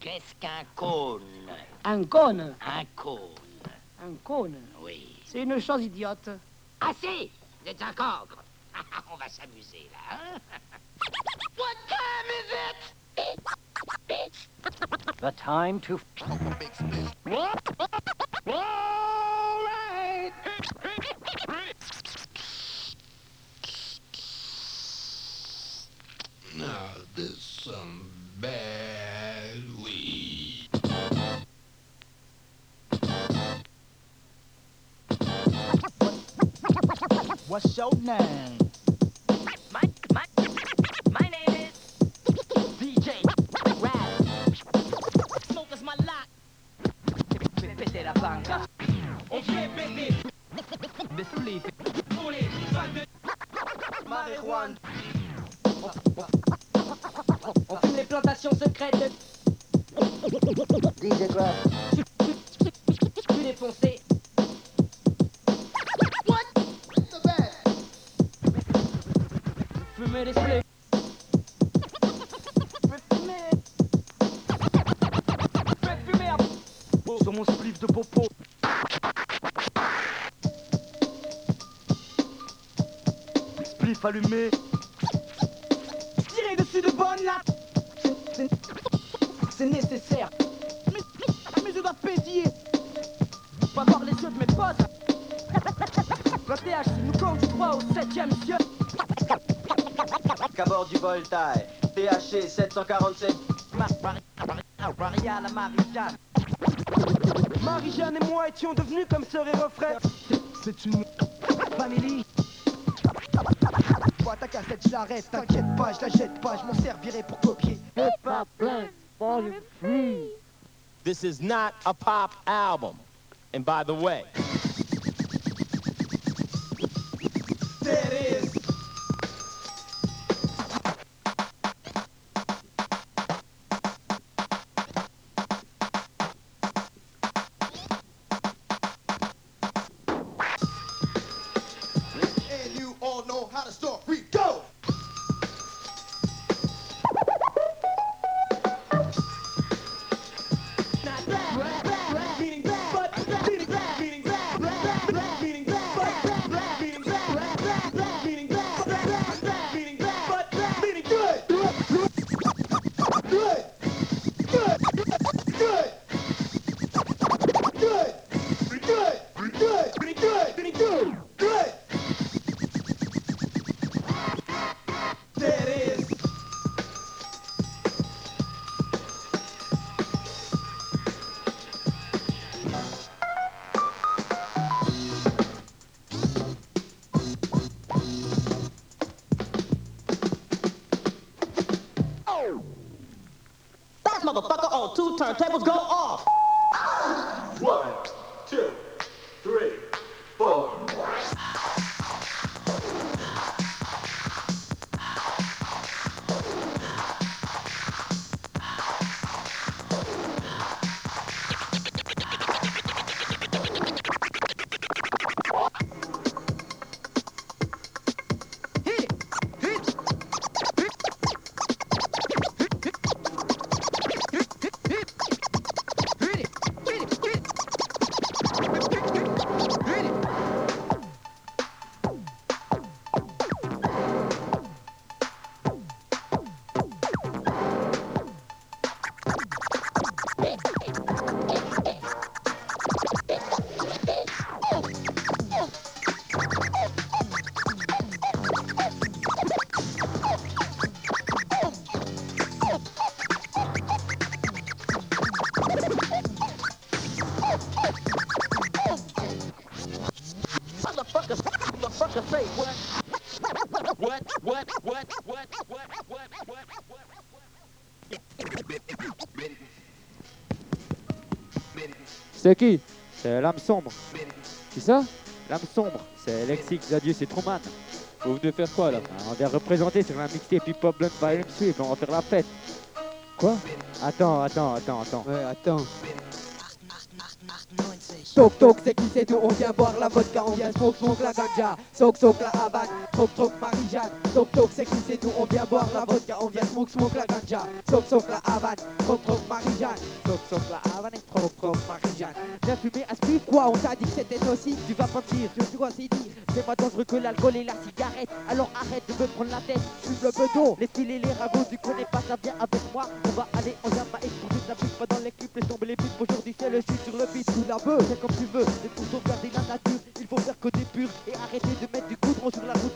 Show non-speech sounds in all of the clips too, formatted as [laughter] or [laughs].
Qu'est-ce qu'un cône Un cône, Un cône, un cône. oui. C'est une chose idiote. Ah si Vous êtes un cancre [laughs] On va s'amuser, là, hein? [laughs] What time is it? The time to What's your name? Allumé. Tirez dessus de bonne là. C'est- nécessaire. Mais, je dois pétiller. Pas voir les yeux de mes potes. Le THC nous conduit droit au 7ème ciel. Cabord du Voltaire, THC 747. Ma- Marie- Marie- Maria la Marie-Jeanne. Et moi étions devenus comme sœur et refrain. C'est une famille. Ta cassette, je l'arrête, t'inquiète pas, je la jette pas, je m'en servirai pour copier. This is not a pop album. And by the way, Tables go. C'est qui? C'est l'âme sombre. C'est ça? L'âme sombre. C'est Lexix, Zadius et Truman. Vous venez faire quoi là? On vient représenter sur un mixtape hip-hop blunt by MC et on va faire la fête. Quoi? Attends, attends, attends, attends. Ouais, attends. Toc toc, c'est qui c'est tout, on vient boire la vodka, on vient smoke smoke la ganja. Soc soc la Havane, troc troc Marie-Jeanne. Toc toc, c'est qui c'est tout, on vient boire la vodka, on vient smoke smoke la ganja. Soc soc la Havane, troc troc Marie-Jeanne. Soc soc la Havane, troc troc Marie-Jeanne. Viens fumer spliff, quoi, on t'a dit que c'était nocif, tu vas pas me dire, tu dois s'y dire. C'est pas dangereux que l'alcool et la cigarette, alors arrête de me prendre la tête, fume le bedon. Les filets, les ragots, tu connais pas, ça vient avec moi. On va aller en Jamaïque pour toute la bouche, pas dans les clips, laisse tomber les putes. Aujourd'hui, c'est le shit sur le beat, sous la beuh, c'est comme tu veux. Mais pour sauvegarder la nature, il faut faire que des purs et arrêter de mettre du goudron sur la route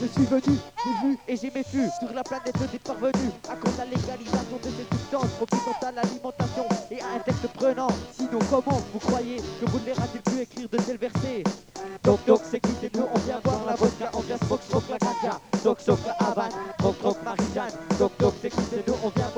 Je suis venu, j'ai vu et j'ai fus sur la planète des parvenus. À cause de la légalisation de ces substances, profitant à l'alimentation et à un texte prenant. Sinon, comment vous croyez que les ratez plus écrire de tels versets? Donc donc c'est qui nous, on vient boire la vodka, on vient smoke smoke la ganja, soc soc la Havane, troc troc Marie-Jeanne, donc donc c'est qui nous, on vient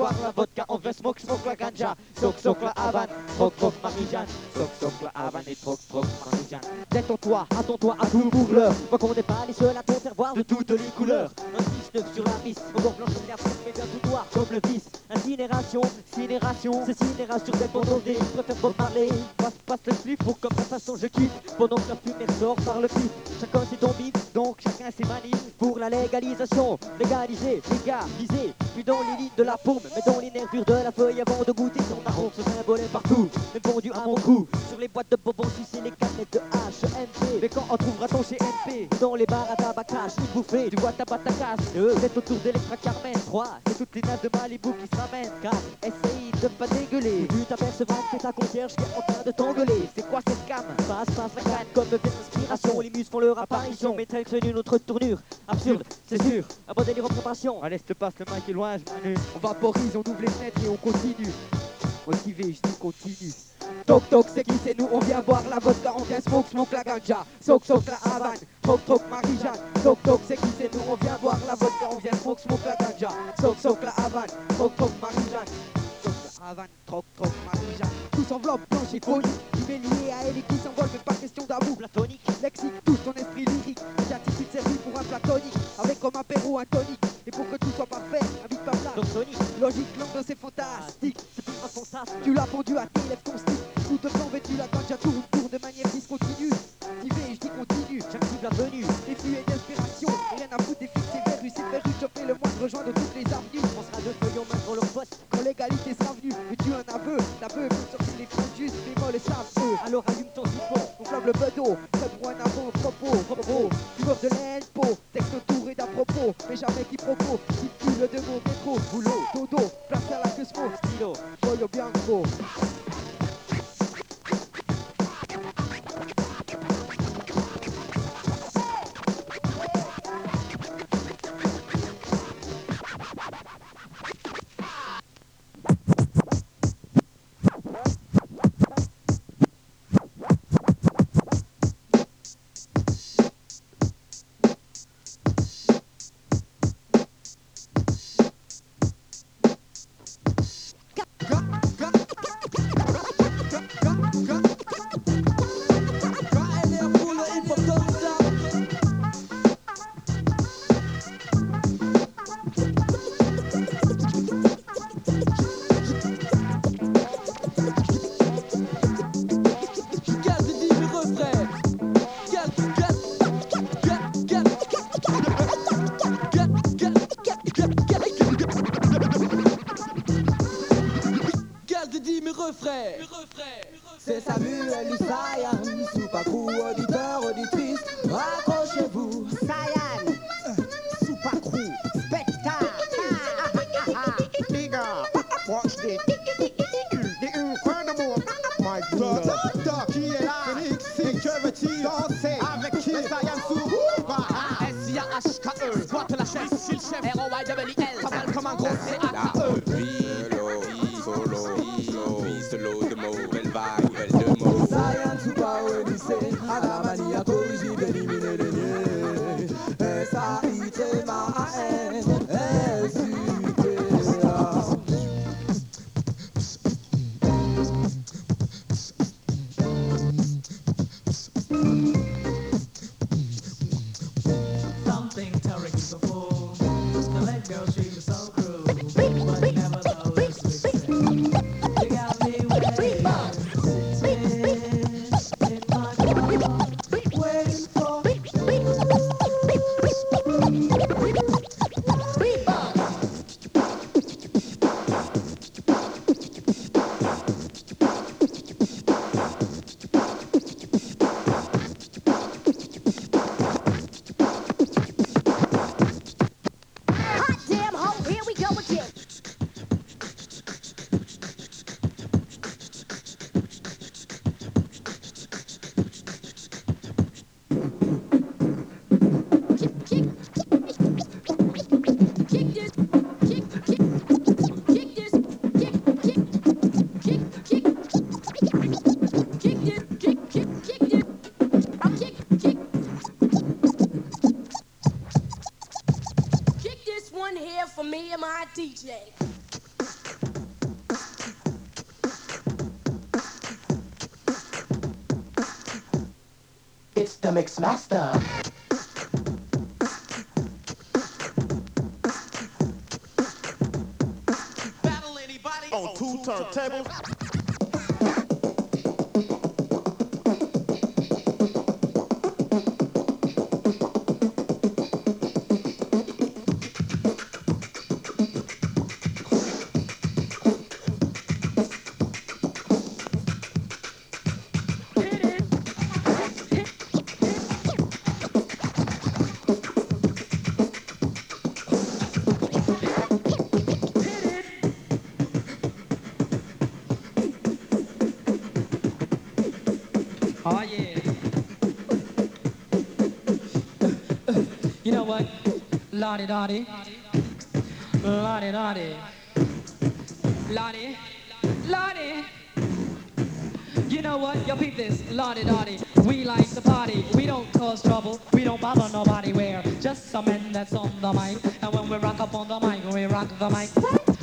la smoke smoke la ganja, soc soc la Havane, troc troc Marie-Jeanne, soc soc la Havane. Et troc troc Marie-Jeanne. Détends-toi, attends-toi à tout pour l'heure, vois qu'on n'est pas les seuls à t'en faire voir de toutes les couleurs. Un 6-9 sur la piste, encore blanche comme l'air, mais bien tout noir comme le vice. Incinération, cinération, c'est cinération dosé, je préfère pas parler, passe passe le slip pour comme la façon je kiffe, pendant que la fumée sort par le pif. Chacun c'est ton bif, donc chacun ses manies la légalisation. Légaliser, légaliser, puis dans les lignes de la paume, mais dans les nervures de la feuille avant de goûter son arôme, se symbolait partout, même vendu à mon cou. Sur les boîtes de bonbons, sucer les canettes de HMP. Mais quand on trouvera ton chez MP, dans les bars à tabac cash, une bouffée, ta batte à casse. Deux, c'est autour d'Electra Carmen. Trois, c'est toutes les naves de Malibu qui se ramènent. Quatre, essaye de pas dégueuler. Tu t'apercevras que c'est ta concierge qui est en train de t'engueuler. C'est quoi cette cam Passe, passe la canne comme vient Les muses font leur apparition, mais tel que une autre tournure. Absurde, c'est sûr. Un bon délire en préparation. Allez, je te passe le mic est loin, je. On vaporise, on ouvre les fenêtres et on continue. Motivé, je dis continue. Toc toc, c'est qui c'est nous, on vient boire la vodka, on vient smoke smoke la ganja, soc soc la Havane, toc toc Marie-Jeanne, toc toc, c'est qui c'est nous, on vient boire la vodka, on vient smoke smoke la ganja, soc soc la Havane, toc toc Marie-Jeanne, toc la Havane, toc toc Marie-Jeanne, tous enveloppe blanche et chronique, qui m'est lié à elle et qui s'envole, mais pas question d'amour platonique, lexique, touche ton esprit lyrique, j'ai attitude servie pour un platonique, avec comme apéro un tonique, et pour que tout soit parfait, invite pas plat, donc tonique, logique, l'angle c'est fantastique, c'est un fantasme, tu l'as pondu à tes lèvres ton style, tout de blanc vêtu, la ganja tourne, tourne de manière discontinue. Activé, je dis continue, j'active la venue, des fluets d'inspiration, rien à foutre des fixes et verrues, c'est verrues, je fais le moindre joint de toutes les avenues. On sera deux feuillons main dans leur poste, quand l'égalité sera venue, mais tu un aveu, l'aveu peut sortir les phrases justes, les molles et savent eux. Alors allume ton siphon, on flamme le bedeau, loin d'avant, propos, repos, fumeur de l'elpo, texte touré d'à propos, mais jamais quiproquo, qui tue le démon, trop boulot, dodo, place à la cusmo, stylo, joyo bianco. Mix Lottie Dottie. Lottie Dottie. Lottie. Lottie. You know what? Yo, peep this. Lottie Dottie. We like to party. We don't cause trouble. We don't bother nobody. We're just some men that's on the mic. And when we rock up on the mic, we rock the mic.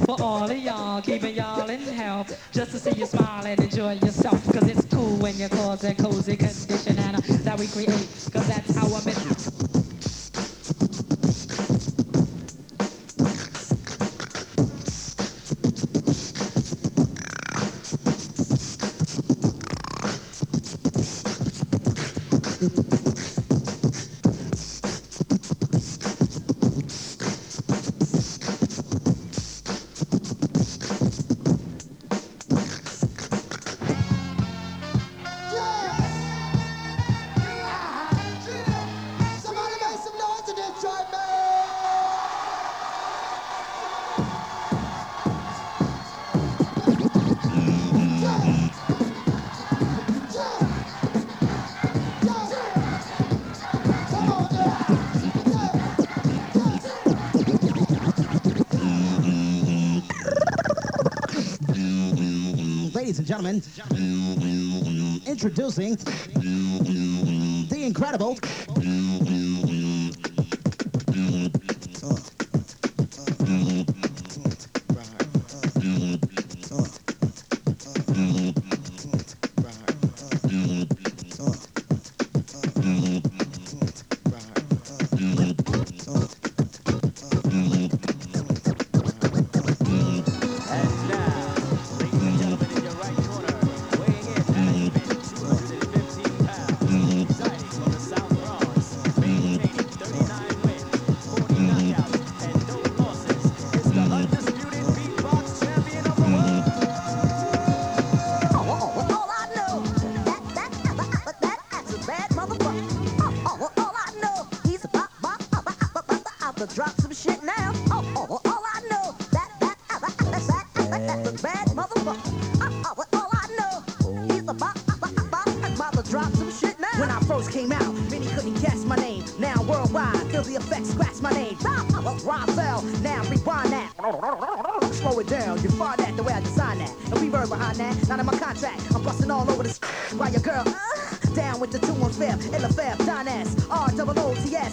For all of y'all, keeping y'all in health. Just to see you smile and enjoy yourself. Cause it's cool when you cause a cozy condition and uh, that we create. Cause that's how I'm in. Gentlemen, introducing the incredible. To drop some shit now. Oh, oh, all I know, that, that, that, that, that, that, that's a bad motherfucker. Oh, oh, all I know, he's about, about, about, to drop some shit now. When I first came out, many couldn't guess my name. Now worldwide, feel the effects, scratch my name. Rahzel, now rewind that. Slow it down, you find that the way I design that. And reverb behind that, not in my contract. I'm busting all over this while your girl uh, down with the two on fifth, Illa Fifth, Don S,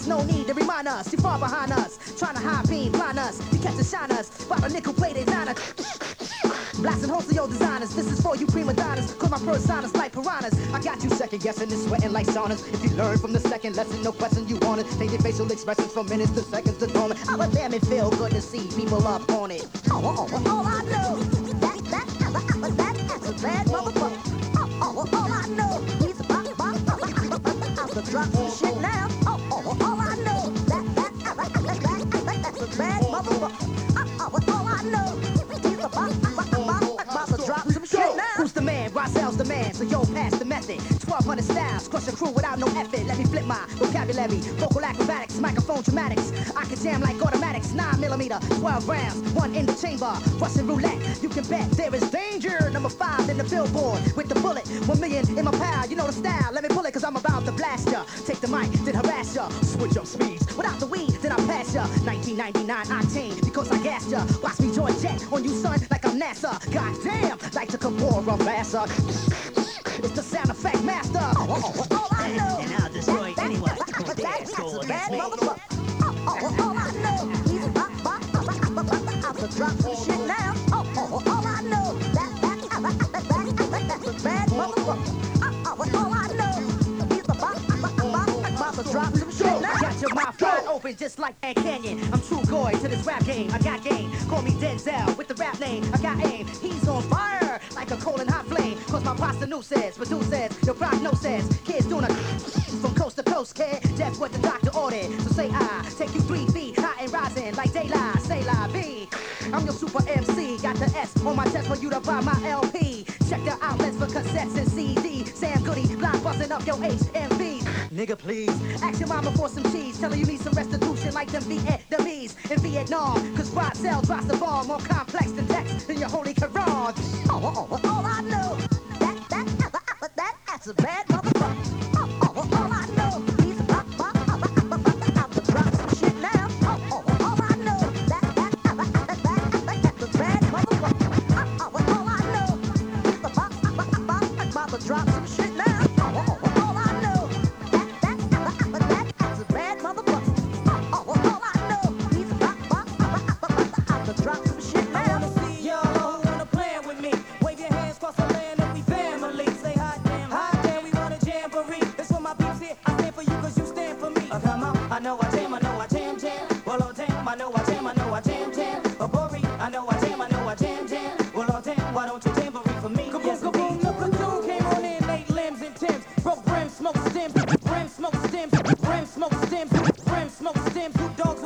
No need to remind us, too far behind us. Trying to high beam, blind us, you catch and shine us. By the nickel plated niner. Blasting holes of your designers. This is for you prima donnas. Cause my personas like piranhas. I got you second guessing and sweating like saunas. If you learn from the second lesson, no question you want it. Changing facial expressions from minutes to seconds to dormant. Oh, but damn, it feel good to see people up on it. Oh, oh, oh, all I know, that, that, that, that, that's a bad motherfucker. Oh, oh, all I know, he's about, about, about, about, about to drop some shit now. Oh, oh, all bad motherfucker. Oh, uh, uh, all I know, the man? So yo, pass the method. 1200 styles, crush a crew without no effort. Let me flip my vocabulary. Vocal acrobatics, microphone dramatics. I can jam like automatics. 9 millimeter, 12 rounds, one in the chamber. Russian roulette, you can bet there is danger. Number five in the billboard with the bullet. One million in my pal, you know the style. Let me pull it cause I'm about to blast ya. Take the mic, then harass ya. Switch up speeds. Without the weed, then I pass ya. 1999 octane because I gassed ya. Watch me join jet on you, son, like I'm NASA. Goddamn, like the Kamora Massa. It's the sound effect master. All I know. And I'll destroy anyone who dares me. All I know. He's drop some shit now. All I know. That's bad motherfucker. All I know. He's drop some shit now. Got your mouth wide open just like Ed Canyon. I'm true goy to this rap game. I got game. Call me Denzel with the rap name. I got aim. He's on fire like a cold and hot flame. Cause my prostitutes, says? your prognosis. Kids doing a [laughs] from coast to coast, kid. That's what the doctor ordered. So say I, take you three feet high and rising like daylight. Say la B. I'm your super MC. Got the S on my chest for you to buy my LP. Check the outlets for cassettes and CD. Sam Goody, blind busting up your HMV. Nigga, please. Ask your mama for some cheese. Tell her you need some restitution like them Vietnamese in Vietnam. Cause Rahzel drops the ball more complex than text than your holy Quran. Oh, oh, oh, all I know. That's a bad mother. smoke stems, brim, smoke stems, dog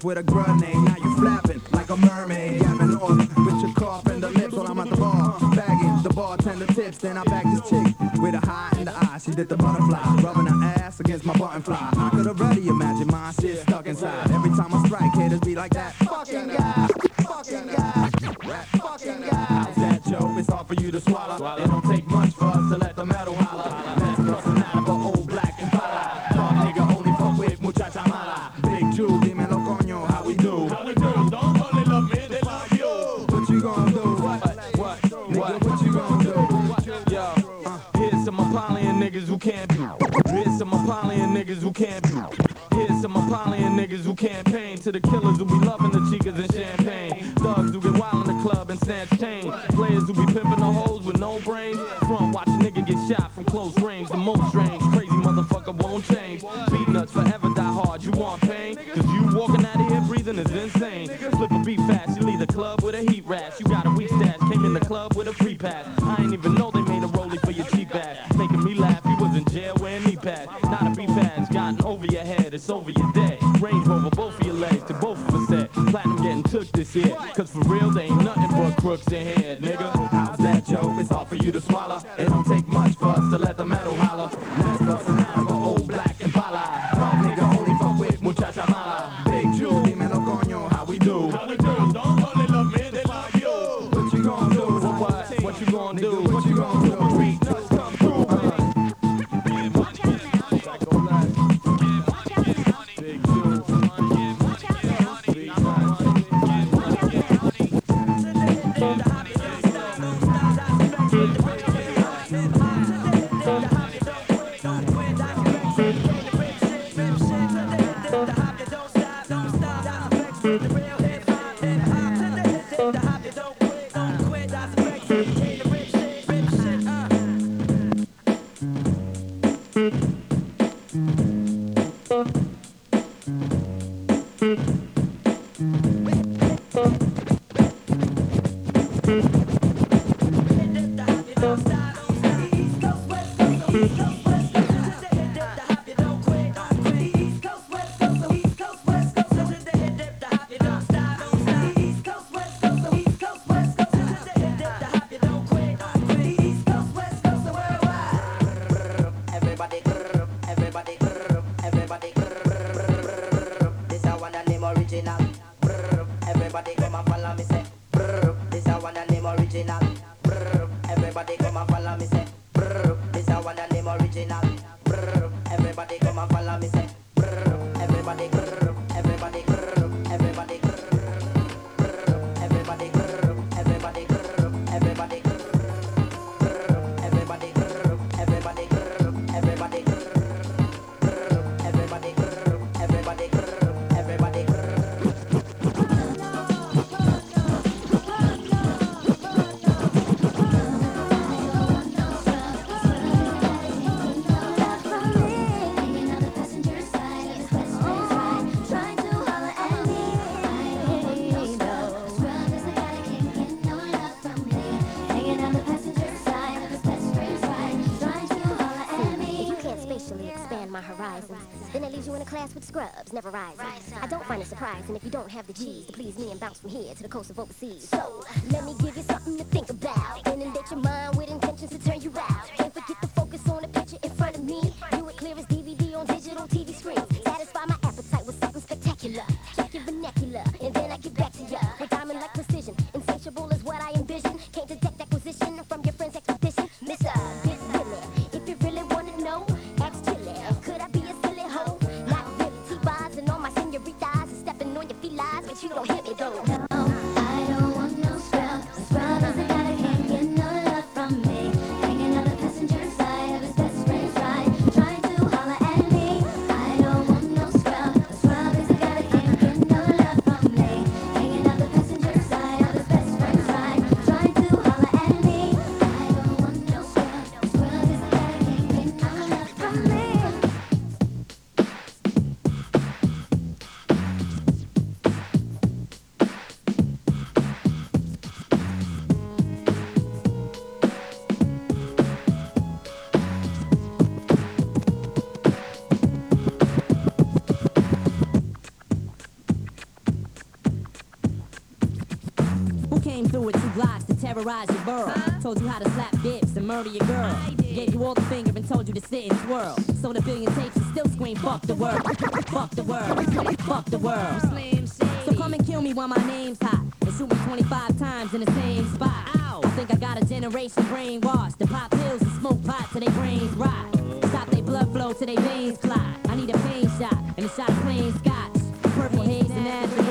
off with a grenade. Now you flapping like a mermaid. Yapping on with your cough and the lips while I'm at the bar. Bagging the bartender tips. Then I back this chick with a high in the eye. She did the butterfly, rubbing her ass against my buttonfly. I could already imagine my shit stuck inside. Every time I strike, haters be like that. Fucking guy, fucking guy, fucking guy. That joke is all for you to swallow. It don't take to the killers crooks in here, nigga. How's that, yo? It's hard for you to swallow. It don't take much for us to let the metal holler. Next up, an old black and pala. Fuck nigga, only fuck with muchacha mala. Big Jew, dímelo coño, how we do? clubs never rise. I don't find it surprising if you don't have the G's to please me and bounce from here to the coast of overseas. So let me give you some. About, about, about, about, blocks to terrorize your borough. Told you how to slap dips and murder your girl. Gave you all the finger and told you to sit and twirl. Sold a billion tapes and still scream, fuck the world. fuck the world. Fuck the world. So come and kill me while my name's hot. And shoot me 25 times in the same spot. I think I got a generation brainwashed. To pop pills and smoke pot till they brains rot. Stop they blood flow till they veins clot. I need a pain shot and a shot of plain scotch. Purple haze and as the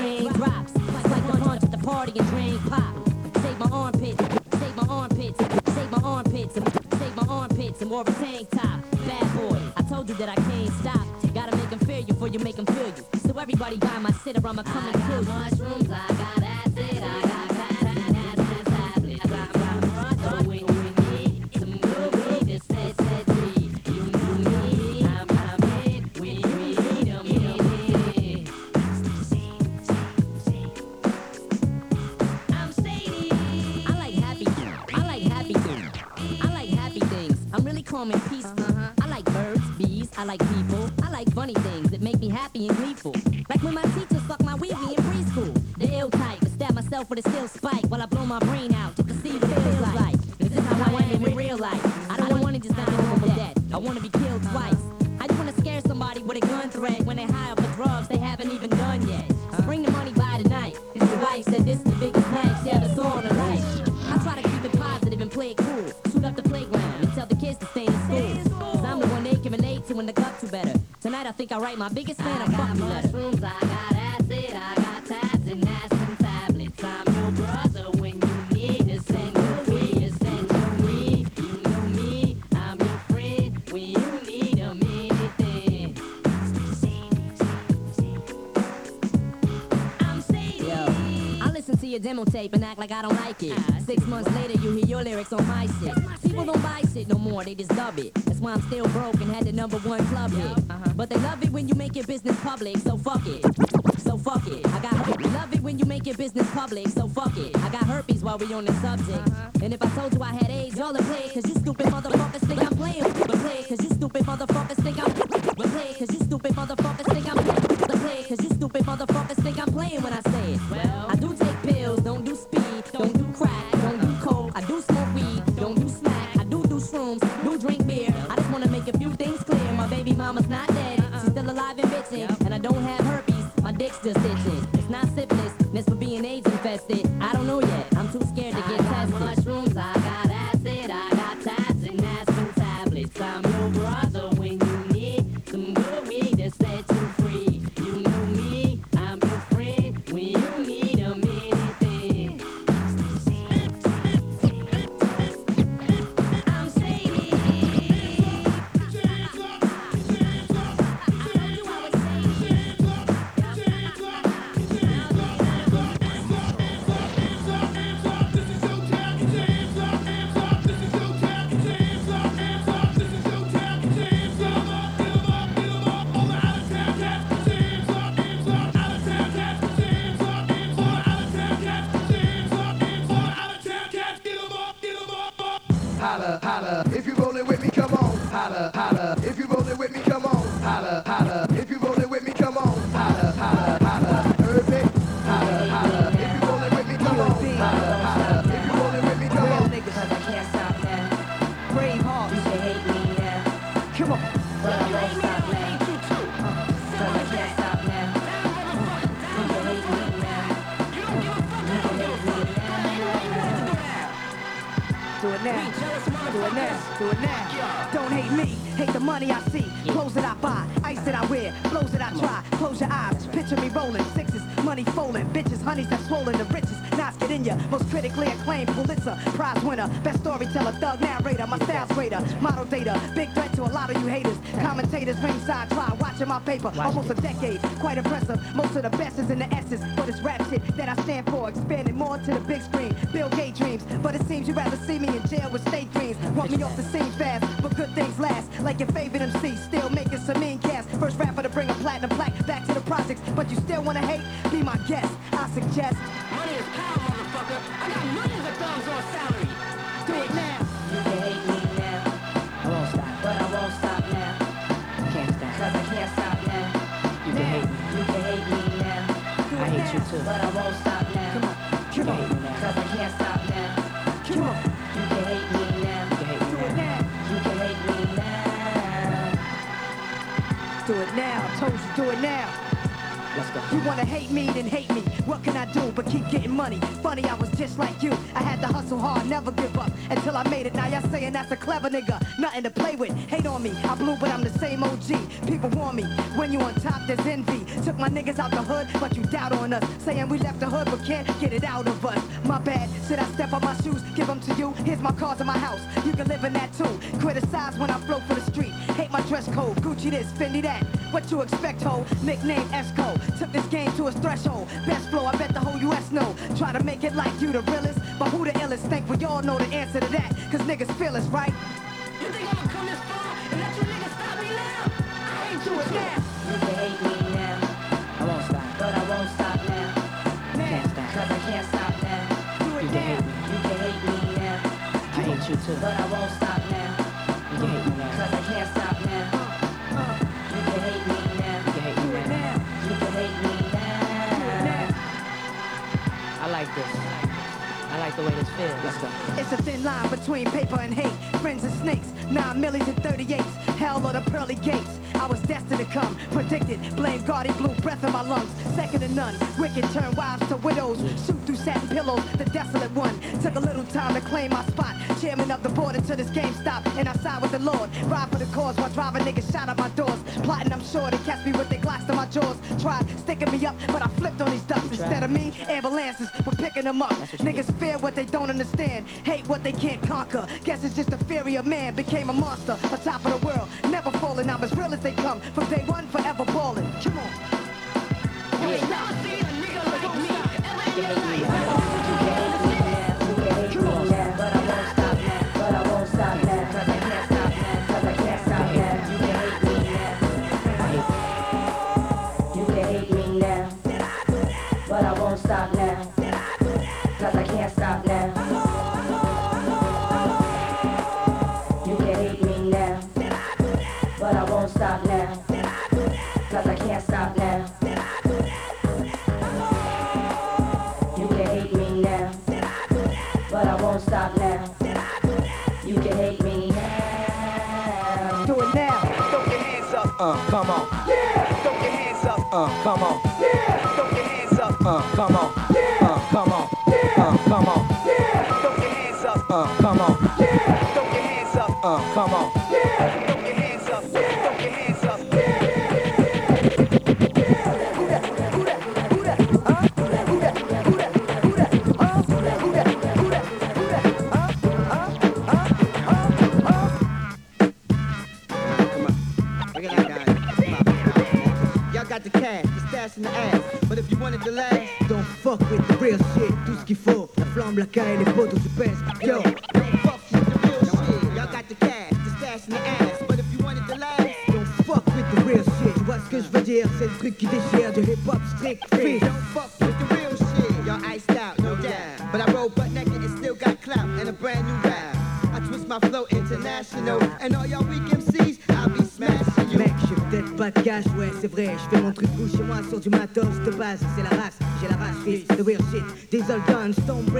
party and drink pop. Save my armpits, save my armpits, save my armpits, save my armpits and wore a tank top. Bad boy, I told you that I can't stop. Gotta make them feel you before you make them feel you. So everybody buy my shit or I'ma come mushrooms, calm and peaceful. I like birds, bees, I like people. I like funny things that make me happy and gleeful. Like when my teacher sucked my weenie in preschool. The ill type, to stab myself with a steel spike while I blow my brain out think I write my biggest fan a fuck letter. Mushrooms, I got acid, I got tabs and aspirin tablets. I'm your brother when you need to send your weed, send your weed. You know me, I'm your friend when you need a anything. Yo, I listen to your demo tape and act like I don't like it. Six months later, you hear your lyrics on my shit. People don't buy shit no more, they just dub it. That's why I'm still broke and had the number one club hit. But they love it when you make your business public, so fuck it. So fuck it. I got herpes. love it when you make your business public, so fuck it. I got herpes while we on the subject. Uh-huh. And if I told you I had AIDS, y'all would play it, cause you stupid motherfuckers think I'm playing. But play cause you stupid motherfuckers think I'm. But play cause you stupid motherfuckers think I'm. But play cause you stupid motherfuckers think I'm playing when I say it. Well, I don't have herpes, my dick's just itching. It's not syphilis, it's for being AIDS infested. Holla, if you it. Now. Don't hate me. Hate the money I see. Clothes that I buy. Ice that I wear. Flows that I try. Close your eyes. Picture me rolling. Sixes. Money folding. Bitches. Honeys that swollen. The richest. Knots get in ya. Most critically acclaimed Pulitzer Prize winner. Best storyteller. Thug narrator. My style's greater. Model data. Big threat to a lot of you haters. Commentators ringside try. Watching my paper. Almost a decade. Quite impressive. Most of the best is in the S's. But it's rap shit that I stand for. Expanding more to the big screen. Bill Gates dreams. But it seems you'd rather see me in jail with state dreams. Want me off the scene fast. But good things last. Like your favorite MC. Still making some mean cast. First rapper to bring a platinum plaque back to the projects. But you still wanna hate? Be my guest. I suggest. Money is power, motherfucker. I got millions want you to. But I won't stop now. Come on. Come on. Cause I can't stop now. Come on. You can hate me now. You can hate me now. You can hate me now. Do it now. I told you, do it now. You wanna hate me, then hate me. What can I do but keep getting money? Funny, I was just like you. I had to hustle hard, never give up until I made it. Now y'all saying that's a clever nigga, nothing to play with. Hate on me, I blew, but I'm the same OG. People warn me when you on top, there's envy. Took my niggas out the hood, but you doubt on us. Saying we left the hood, but can't get it out of us. My bad, should I step on my shoes, give them to you? Here's my cars and my house, you can live in that too. Criticize when I flow for the street. Hate my dress code, Gucci this, Fendi that. What you expect, ho? Nickname Esco. Took this game to its threshold. Best flow, I bet the whole US know. Try to make it like you the realest, but who the illest? Think we all know the answer to that. Cause niggas feel us, right? You think I'ma come this far and let you niggas stop me now? I ain't do it now. You can hate me now. I won't stop. But I won't stop now. Can't stop. Cause I can't stop now. Do it You can now. hate me. You can hate me now. I hate you too. But I won't stop now. The way feels. It's a thin line between paper and hate. Friends and snakes, nine millies and 38s. Hell or the pearly gates. I was destined to come, predicted. Blame God, he blew breath in my lungs. Second to none. Wicked turn wives to widows. Shoot through satin pillows, the desolate one. Took a little time to claim my spot. Chairman of the board until this game stopped. And I side with the Lord. Ride for the cause while driving niggas shot at my doors. Plotting, I'm sure, to catch me with their glocks to my jaws. Tried sticking me up, but I flipped on these ducks. Instead of me, ambulances were picking them up. Niggas fear what they don't understand. Hate what they can't conquer. Guess it's just the fury of man became a monster. On top of the world, never falling. I'm as real as they come. From day one, forever balling. Come on. You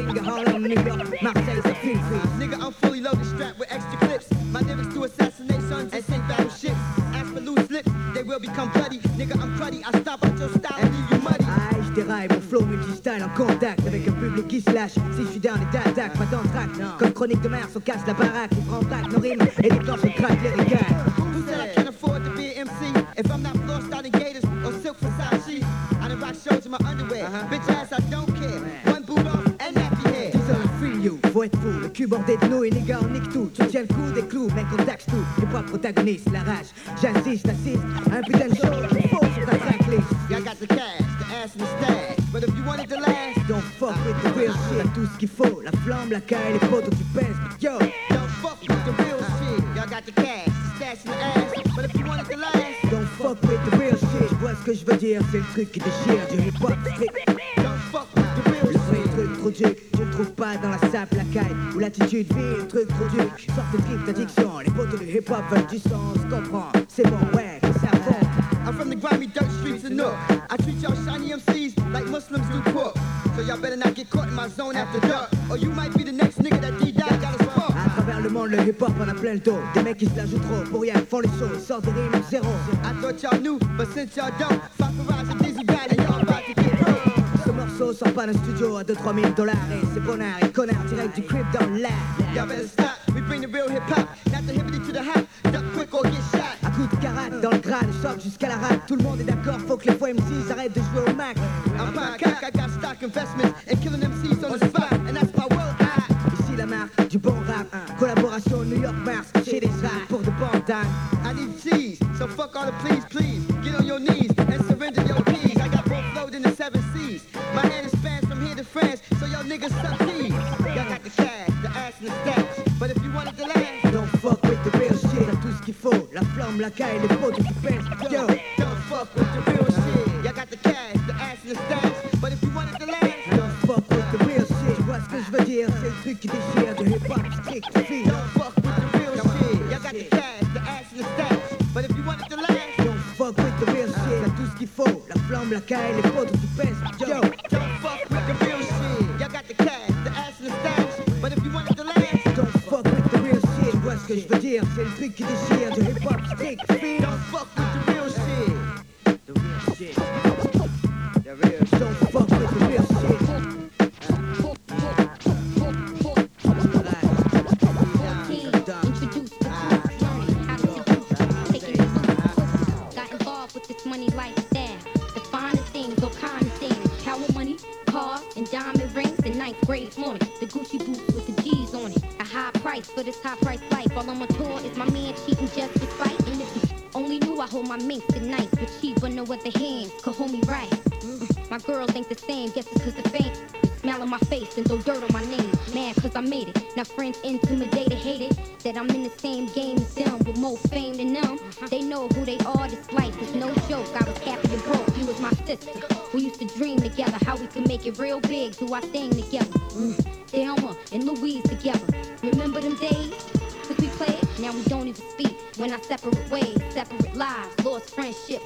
Stonebringer, Harlem, New York, Marseille, ça file free. Nigga, I'm fully loaded, strapped with extra clips. My lyrics to assassinations and sink battleships. As for loose lips, they will become bloody. Nigga, I'm cruddy. I stop at your style and leave you muddy. Aïe, je déraille, mon flow multi-style en contact avec un public qui se lâche. Si je suis down et d'attaque, pas d'entraque. Comme chronique de mer, on casse la baraque. Il prend back nos rimes et déclenche le crack lyrical. Who said faut être fou. Le cul bordé de nouilles, les gars, on nique tout. Tu tiens le coup des clous, mec, on taxe tout. Les pas protagonistes, la rage. J'insiste, t'assistes. Un putain de show, je faut sur ta tracklist. Y'all got the cash, the ass and the stash. But if you wanted to last, Don't fuck with the real shit. Tout ce qu'il faut, la flamme, la caille, les potos, tu pèses. Yo, don't fuck with the real shit. Y'all got the cash, the stash in the ass. But if you wanted to last, don't fuck with the real shit. Vois ce que je veux dire, c'est le truc qui déchire. Du hip-hop strict. don't fuck with the real Le vrai truc trop pas dans la la caille ou l'attitude vie, le truc trop. Sorte de d'addiction, les du hip-hop veulent du sens, comprends, c'est bon, ouais, ça fond. I'm from the grimy dirt streets of Nook. I treat y'all shiny MCs like Muslims do pork. So y'all better not get caught in my zone after dark. Or you might be the next nigga that D-Dot got. À travers le monde, le hip-hop en a plein le dos. Des mecs qui se la jouent trop pour rien, font les choses, sortent des rimes zéro. I thought y'all knew, but since y'all don't, fuck around Dizzy morceau sort pas d'un studio à 2-3 000 dollars et c'est bonnard et connard direct du crib dans l'air. Y'all better stop, we bring the real hip-hop, not the hippity to the hop, duck quick or get shot. À coup de karate dans le crâne, choc jusqu'à la rate. Tout le monde est d'accord, faut que les faux MCs arrêtent de jouer au Mac. I'm pas cac, I got stock investments and killing MCs on the spot, and that's my world. I, Ici la marque du bon rap, collaboration New York Mars, chez des rap pour de bons dames. I need cheese, so fuck all the please, please. Get on your knees niggas suck keys. Y'all got the cash, the ass and the stats. But if you wanted to last, Don't fuck with the real shit, t'as tout ce qu'il faut. La flamme, la caille, les potes qui pèsent. Yo, don't fuck with the real shit. Y'all got the cash, the ass and the stats. But if you wanted to last, don't fuck with the real shit. Tu vois ce que je veux dire, c'est le truc qui déchire de hip-hop strict fille. don't fuck with the real shit. Y'all got the cash, the ass and the stats. But if you wanted to last, Don't fuck with the real shit, t'as tout ce qu'il faut. La flamme, la caille, les potes qui pèsent. Dire, c'est le truc qui déchire de hip-hop strict fille. don't fuck with the real shit. The real shit. The real shit. Don't fuck with the real shit. Got involved with this money lifestyle. The finest things, all kind of things. Power money, cars, and diamond rings. The ninth grade morning. The Gucci boots with the G's on it. A high price for this high the nice, but cheap, but no other hands could hold me right. Mm, My girls ain't the same, guess it's cause the fame. Smile on my face and throw dirt on my name. Mad cause I made it. Now friends intimidated, hate it. That I'm in the same game as them with more fame than them. They know who they are, this life is no joke. I was happy and broke, you was my sister. We used to dream together how we could make it real big, do our thing together. Mm. Thelma and Louise together. Remember them days? Cause we played, now we don't even speak. When I separate ways, separate lives, friendship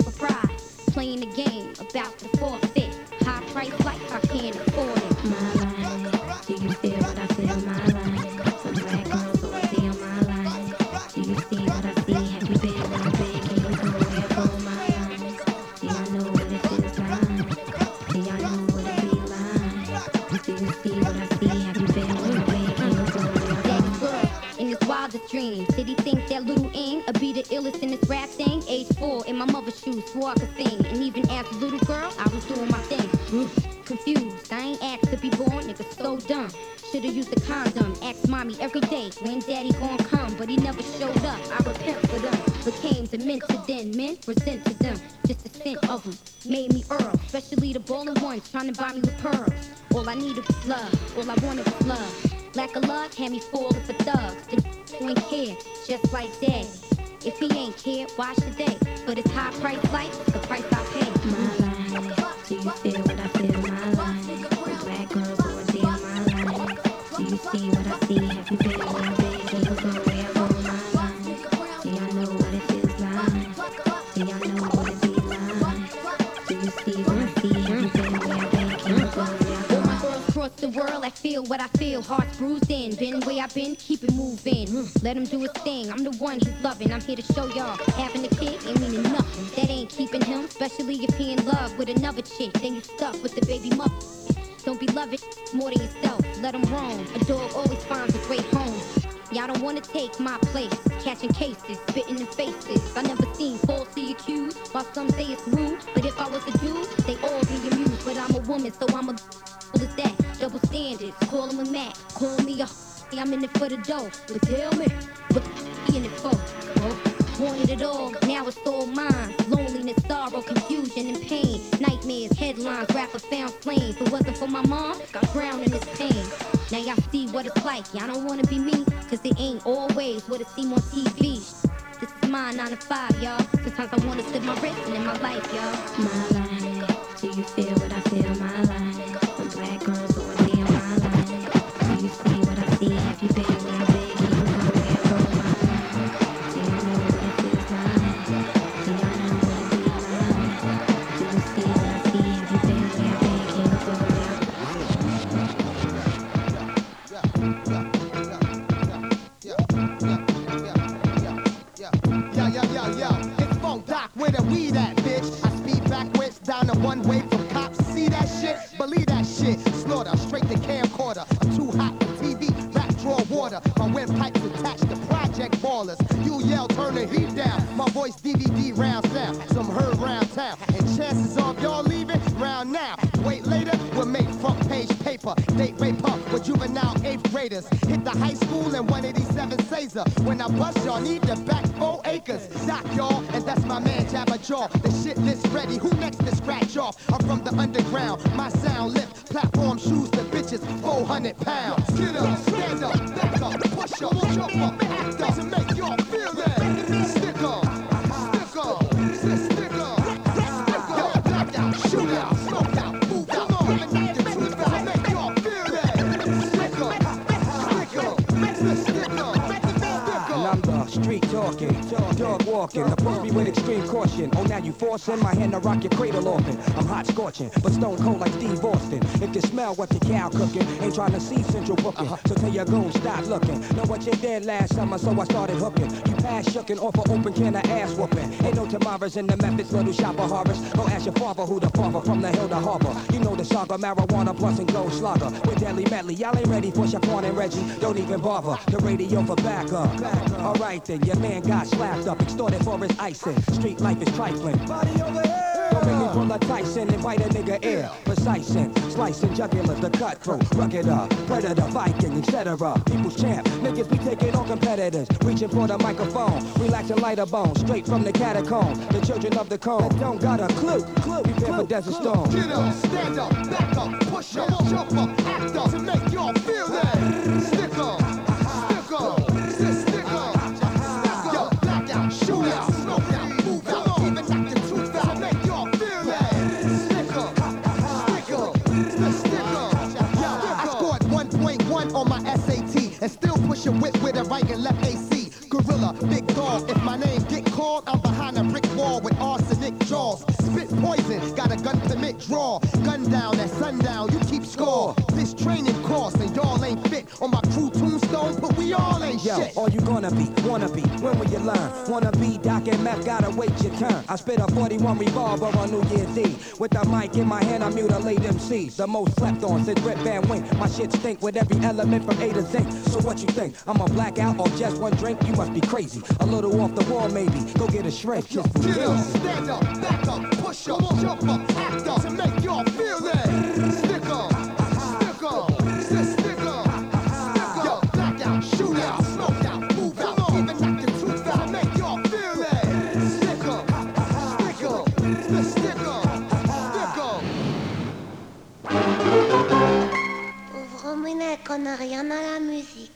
shoes, swore could sing. And even as a little girl, I was doing my thing. Mm, Confused, I ain't asked to be born, nigga, so dumb. Should've used a condom, asked mommy every day when daddy gon' come, but he never showed up. I repent for them, became demented then. Men resented them, just the scent of them made me Earl. Especially the ballin' ones trying to buy me with pearls. All I needed was love, all I wanted was love. Lack of love had me falling for thugs. The ain't care, just like daddy. If he ain't care, why should they? But it's high price life, the price I pay. My life, do you feel what I feel? My life, world, I feel what I feel. Hearts bruised in, been where I've been, keep it moving. Mm, let him do his thing, I'm the one he's loving. I'm here to show y'all, having a kid ain't meaning nothing. That ain't keeping him, especially if he in love with another chick. Then you stuck with the baby mother. Don't be loving more than yourself, let him roam. A dog always finds a great home. Y'all don't wanna take my place, catching cases, spitting in faces. I never seen falsely accused, while some say it's rude. But if I was a dude, they all be amused. But I'm a woman, so I'm a what is that? Double standards, call him a Mac, call me a I'm in it for the dough. But tell me, what you in it for? Wanted it all, now it's all mine. Loneliness, sorrow, confusion, and pain. Nightmares, headlines, rapper found flame. If it wasn't for my mom, got drowned in this pain. Now y'all see what it's like. Y'all don't wanna be me, cause it ain't always what it seem on TV. This is my 9 to 5, y'all. Sometimes I wanna slip my wrist and in my life, y'all. My life, do you feel what I feel? My life, the DVD round sound. Some heard round town. And chances of y'all leaving round now. Wait later, we'll make front page paper. Date rape up with juvenile eighth graders. Hit the high school in 187 Caesar. When I bust y'all, need to back four acres. Doc y'all, and that's my man Jabba Jaw. The shit list ready. Who next to scratch off? I'm from the underground. My sound lift. Platform shoes to bitches. 400 pounds. Get up, stand up, back up, push up, jump up dog walking. Approach me with extreme caution. Oh, now you forcing my hand to rock your cradle often. I'm hot scorching, but stone cold like Steve Austin. If you smell what the cow cooking, ain't trying to see central booking. Uh-huh. So tell your goon, stop looking. Know what you did last summer, so I started hooking. You pass shucking off an open can of ass whooping. Ain't no tomorrows in the Memphis little shop of horrors. Go ask your father who the father from the hill to harbor. You know the saga, marijuana plus and gold slugger. With deadly medley, y'all ain't ready for Shaquan and Reggie. Don't even bother. The radio for backup. Alright then, your man got slapped up, extorted for his icing. Street life is trifling. Body over here. Don't make me pull a Tyson and bite a nigga ear. Precising, slicing jugular, the cutthroat, rugged up, predator, Viking, etc. People's champ, niggas be taking on competitors, reaching for the microphone, relaxing lighter bones, straight from the catacomb. The children of the cone don't got a clue. Clue, prepare for Desert Storm. Get up, stand up, back up, push up, jump up, act up to make y'all feel that. And still push a whip with a right and left AC. Gorilla, big dog. If my name get called, I'm behind a brick wall with arsenic jaws. Spit poison, got a gun permit draw. Gun down at sundown, you keep score. Y'all on my crew tombstone, but we all ain't Yo, shit. all you gonna be, wanna be, when will you learn? Wanna be Doc and Meth, gotta wait your turn. I spit a 41 revolver on New Year's Eve. With the mic in my hand, I mutilate MCs. The most slept on since Rip Van Wink. My shit stink with every element from A to Z. So what you think? I'm a blackout or just one drink? You must be crazy. A little off the wall, maybe. Go get a shrink. For Get up, stand up, back up, push up, jump up, act up to make y'all Pauvre Ménec, on n'a rien à la musique.